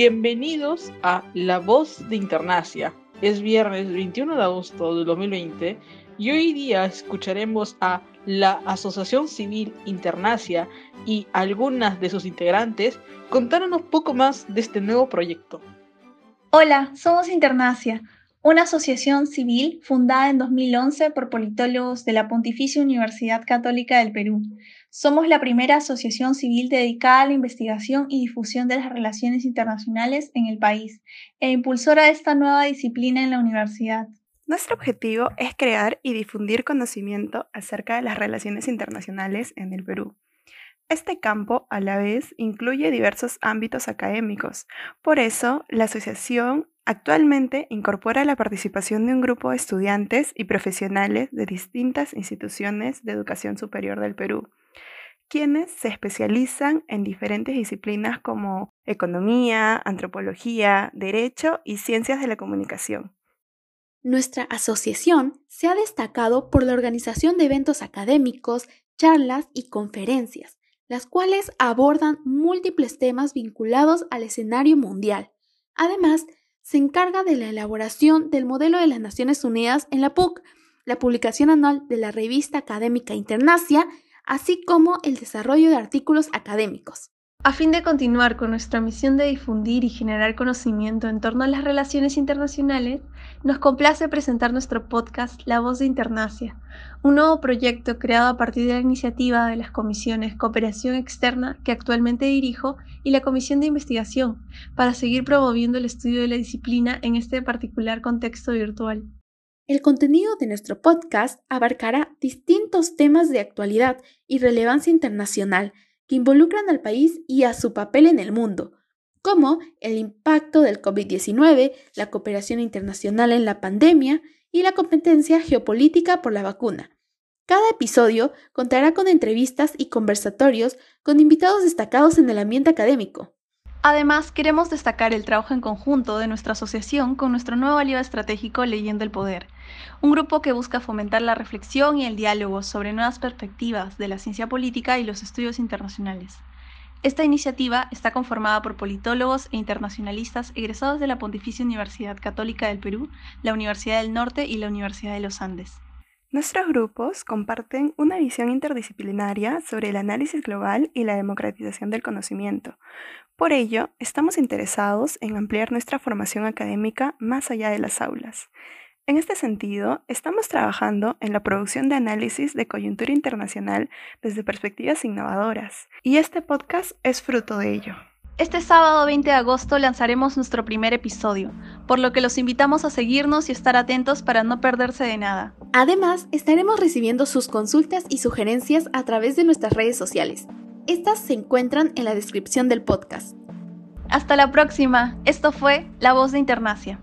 Bienvenidos a La Voz de Internacia. Es viernes 21 de agosto de 2020 y hoy día escucharemos a la Asociación Civil Internacia y algunas de sus integrantes contarnos un poco más de este nuevo proyecto. Hola, somos Internacia, una asociación civil fundada en 2011 por politólogos de la Pontificia Universidad Católica del Perú. Somos la primera asociación civil dedicada a la investigación y difusión de las relaciones internacionales en el país e impulsora de esta nueva disciplina en la universidad. Nuestro objetivo es crear y difundir conocimiento acerca de las relaciones internacionales en el Perú. Este campo, a la vez, incluye diversos ámbitos académicos. Por eso, la asociación actualmente incorpora la participación de un grupo de estudiantes y profesionales de distintas instituciones de educación superior del Perú, quienes se especializan en diferentes disciplinas como economía, antropología, derecho y ciencias de la comunicación. Nuestra asociación se ha destacado por la organización de eventos académicos, charlas y conferencias, las cuales abordan múltiples temas vinculados al escenario mundial. Además, se encarga de la elaboración del modelo de las Naciones Unidas en la PUC, la publicación anual de la revista académica Internacia, así como el desarrollo de artículos académicos. A fin de continuar con nuestra misión de difundir y generar conocimiento en torno a las relaciones internacionales, nos complace presentar nuestro podcast La Voz de Internacia, un nuevo proyecto creado a partir de la iniciativa de las comisiones Cooperación Externa, que actualmente dirijo, y la Comisión de Investigación, para seguir promoviendo el estudio de la disciplina en este particular contexto virtual. El contenido de nuestro podcast abarcará distintos temas de actualidad y relevancia internacional que involucran al país y a su papel en el mundo, como el impacto del COVID-19, la cooperación internacional en la pandemia y la competencia geopolítica por la vacuna. Cada episodio contará con entrevistas y conversatorios con invitados destacados en el ambiente académico. Además, queremos destacar el trabajo en conjunto de nuestra asociación con nuestro nuevo aliado estratégico Leyendo el Poder, un grupo que busca fomentar la reflexión y el diálogo sobre nuevas perspectivas de la ciencia política y los estudios internacionales. Esta iniciativa está conformada por politólogos e internacionalistas egresados de la Pontificia Universidad Católica del Perú, la Universidad del Norte y la Universidad de los Andes. Nuestros grupos comparten una visión interdisciplinaria sobre el análisis global y la democratización del conocimiento. Por ello, estamos interesados en ampliar nuestra formación académica más allá de las aulas. En este sentido, estamos trabajando en la producción de análisis de coyuntura internacional desde perspectivas innovadoras, y este podcast es fruto de ello. Este sábado 20 de agosto lanzaremos nuestro primer episodio, por lo que los invitamos a seguirnos y estar atentos para no perderse de nada. Además, estaremos recibiendo sus consultas y sugerencias a través de nuestras redes sociales. Estas se encuentran en la descripción del podcast. Hasta la próxima. Esto fue La Voz de Internacia.